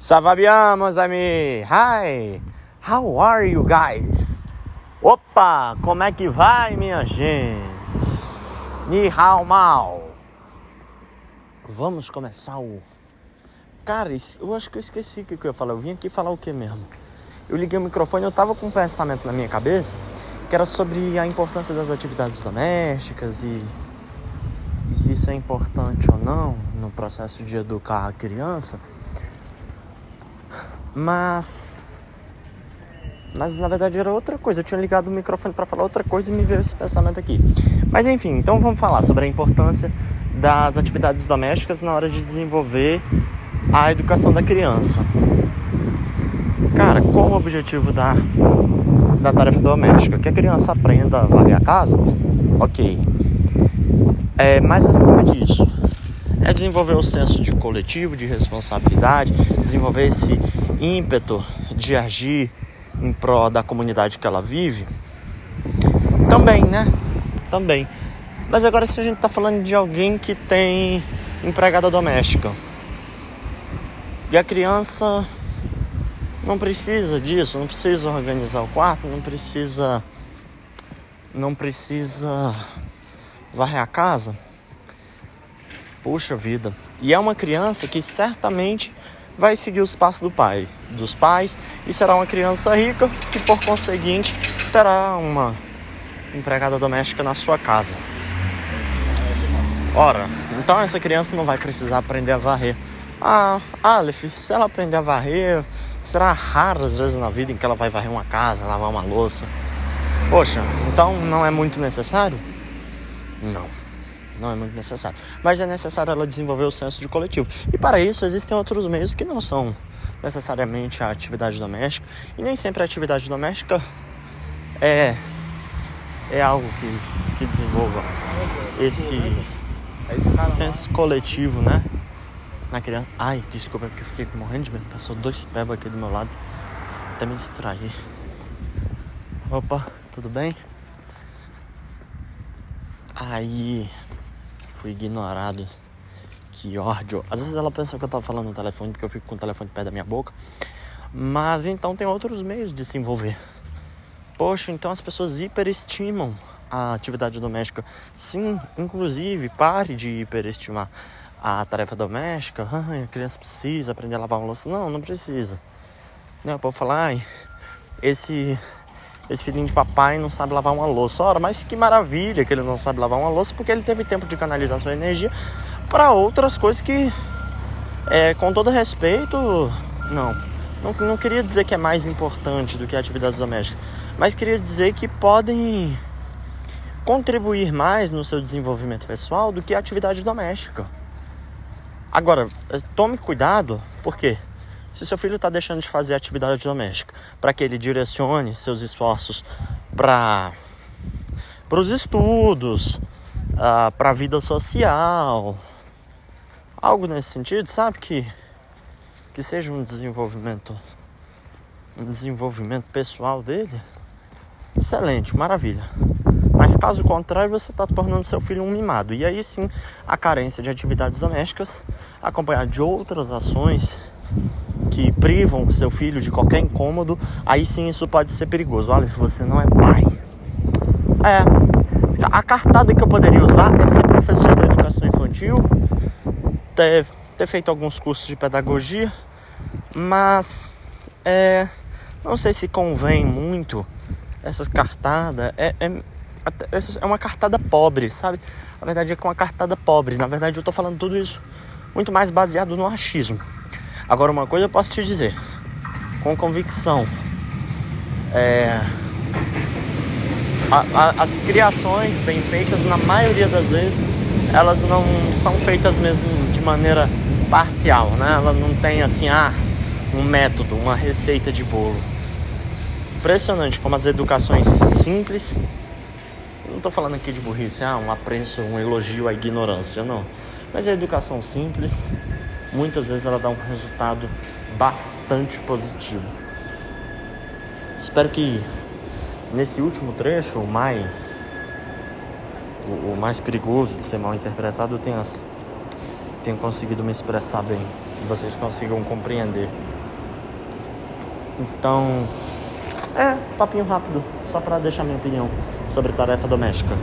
Ça va bien, meus amis? Hi! How are you guys? Opa! Como é que vai, minha gente? Ni hao mal! Vamos começar o. Cara, eu acho que eu esqueci o que eu ia falar. Eu vim aqui falar o que mesmo? Eu liguei o microfone eu tava com um pensamento na minha cabeça que era sobre a importância das atividades domésticas e, e se isso é importante ou não no processo de educar a criança. Mas. Mas na verdade era outra coisa. Eu tinha ligado o microfone para falar outra coisa e me veio esse pensamento aqui. Mas enfim, então vamos falar sobre a importância das atividades domésticas na hora de desenvolver a educação da criança. Cara, qual o objetivo da, da tarefa doméstica? Que a criança aprenda a varrer a casa? Ok. É, mas acima disso, é desenvolver o senso de coletivo, de responsabilidade, desenvolver esse ímpeto de agir em prol da comunidade que ela vive. Também, né? Também. Mas agora se a gente tá falando de alguém que tem empregada doméstica. E a criança não precisa disso, não precisa organizar o quarto, não precisa não precisa varrer a casa Puxa vida. E é uma criança que certamente vai seguir os passos do pai, dos pais, e será uma criança rica que por conseguinte terá uma empregada doméstica na sua casa. Ora, então essa criança não vai precisar aprender a varrer. Ah, Aleph, se ela aprender a varrer, será raro às vezes na vida em que ela vai varrer uma casa, lavar uma louça. Poxa, então não é muito necessário? Não não é muito necessário. Mas é necessário ela desenvolver o senso de coletivo. E para isso existem outros meios que não são necessariamente a atividade doméstica. E nem sempre a atividade doméstica é, é algo que, que desenvolva esse, senso coletivo, né? Na criança. Ai, desculpa, é porque eu fiquei morrendo de medo. Passou dois pebas aqui do meu lado. Até me distrair. Opa, tudo bem? Aí fui ignorado. Que ódio. Às vezes ela pensou que eu tava falando no telefone porque eu fico com o telefone perto da minha boca. Mas então tem outros meios de se envolver. Poxa, então as pessoas hiperestimam a atividade doméstica. Sim, inclusive, pare de hiperestimar a tarefa doméstica. A criança precisa aprender a lavar uma louça. Não, não precisa. Não, pode falar, ai, esse esse filhinho de papai não sabe lavar uma louça. Ora, mas que maravilha que ele não sabe lavar uma louça, porque ele teve tempo de canalizar sua energia para outras coisas que, é, com todo respeito, não, não. Não queria dizer que é mais importante do que atividades domésticas, mas queria dizer que podem contribuir mais no seu desenvolvimento pessoal do que a atividade doméstica. Agora, tome cuidado, porque se seu filho está deixando de fazer atividade doméstica, para que ele direcione seus esforços para os estudos, uh, para a vida social, algo nesse sentido, sabe que que seja um desenvolvimento um desenvolvimento pessoal dele, excelente, maravilha. Mas caso contrário, você está tornando seu filho um mimado. E aí sim, a carência de atividades domésticas, acompanhada de outras ações que privam seu filho de qualquer incômodo, aí sim isso pode ser perigoso. Olha, você não é pai. É, a cartada que eu poderia usar é ser professor da educação infantil, ter, ter feito alguns cursos de pedagogia, mas é, não sei se convém muito essa cartada. É, é, é uma cartada pobre, sabe? Na verdade é com uma cartada pobre. Na verdade eu tô falando tudo isso muito mais baseado no achismo. Agora, uma coisa eu posso te dizer, com convicção: é, a, a, as criações bem feitas, na maioria das vezes, elas não são feitas mesmo de maneira parcial, né? Ela não tem assim, ah, um método, uma receita de bolo. Impressionante como as educações simples. Não estou falando aqui de burrice, ah, um apreço, um elogio à ignorância, não. Mas a educação simples muitas vezes ela dá um resultado bastante positivo. Espero que nesse último trecho, o mais o, mais perigoso de ser mal interpretado, eu tenha, tenha conseguido me expressar bem. vocês consigam compreender. Então, é, papinho rápido, só para deixar minha opinião sobre tarefa doméstica.